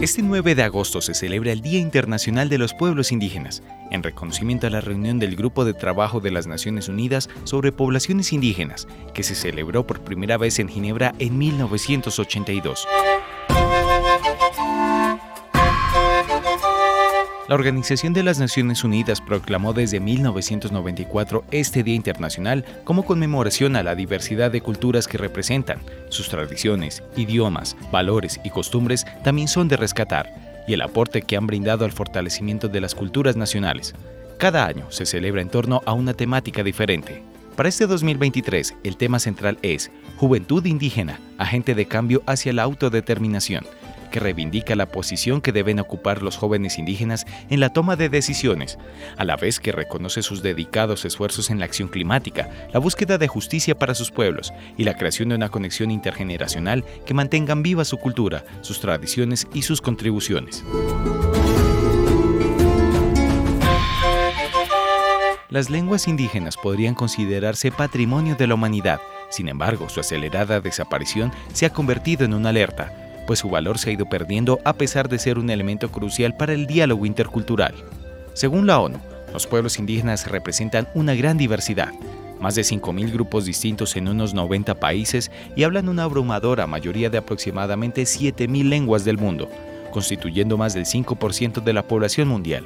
Este 9 de agosto se celebra el Día Internacional de los Pueblos Indígenas, en reconocimiento a la reunión del Grupo de Trabajo de las Naciones Unidas sobre Poblaciones Indígenas, que se celebró por primera vez en Ginebra en 1982. La Organización de las Naciones Unidas proclamó desde 1994 este Día Internacional como conmemoración a la diversidad de culturas que representan. Sus tradiciones, idiomas, valores y costumbres también son de rescatar, y el aporte que han brindado al fortalecimiento de las culturas nacionales. Cada año se celebra en torno a una temática diferente. Para este 2023, el tema central es Juventud Indígena, agente de cambio hacia la autodeterminación reivindica la posición que deben ocupar los jóvenes indígenas en la toma de decisiones, a la vez que reconoce sus dedicados esfuerzos en la acción climática, la búsqueda de justicia para sus pueblos y la creación de una conexión intergeneracional que mantengan viva su cultura, sus tradiciones y sus contribuciones. Las lenguas indígenas podrían considerarse patrimonio de la humanidad, sin embargo, su acelerada desaparición se ha convertido en una alerta, pues su valor se ha ido perdiendo a pesar de ser un elemento crucial para el diálogo intercultural. Según la ONU, los pueblos indígenas representan una gran diversidad, más de 5.000 grupos distintos en unos 90 países y hablan una abrumadora mayoría de aproximadamente 7.000 lenguas del mundo, constituyendo más del 5% de la población mundial.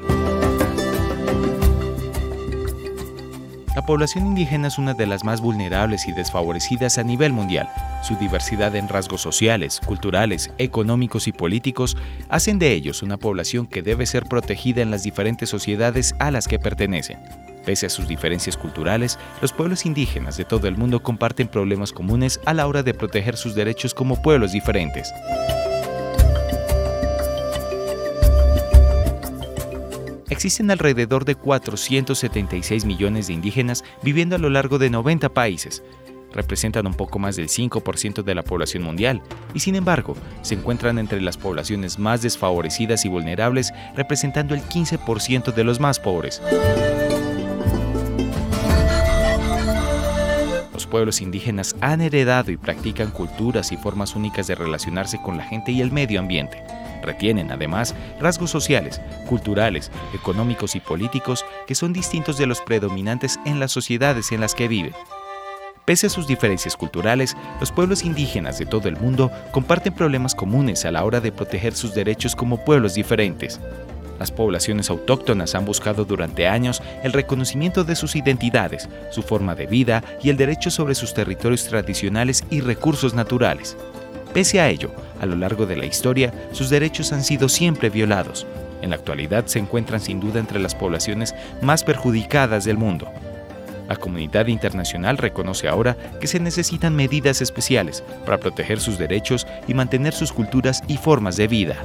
La población indígena es una de las más vulnerables y desfavorecidas a nivel mundial. Su diversidad en rasgos sociales, culturales, económicos y políticos hacen de ellos una población que debe ser protegida en las diferentes sociedades a las que pertenecen. Pese a sus diferencias culturales, los pueblos indígenas de todo el mundo comparten problemas comunes a la hora de proteger sus derechos como pueblos diferentes. Existen alrededor de 476 millones de indígenas viviendo a lo largo de 90 países. Representan un poco más del 5% de la población mundial y sin embargo se encuentran entre las poblaciones más desfavorecidas y vulnerables, representando el 15% de los más pobres. Los pueblos indígenas han heredado y practican culturas y formas únicas de relacionarse con la gente y el medio ambiente. Retienen, además, rasgos sociales, culturales, económicos y políticos que son distintos de los predominantes en las sociedades en las que viven. Pese a sus diferencias culturales, los pueblos indígenas de todo el mundo comparten problemas comunes a la hora de proteger sus derechos como pueblos diferentes. Las poblaciones autóctonas han buscado durante años el reconocimiento de sus identidades, su forma de vida y el derecho sobre sus territorios tradicionales y recursos naturales. Pese a ello, a lo largo de la historia, sus derechos han sido siempre violados. En la actualidad se encuentran sin duda entre las poblaciones más perjudicadas del mundo. La comunidad internacional reconoce ahora que se necesitan medidas especiales para proteger sus derechos y mantener sus culturas y formas de vida.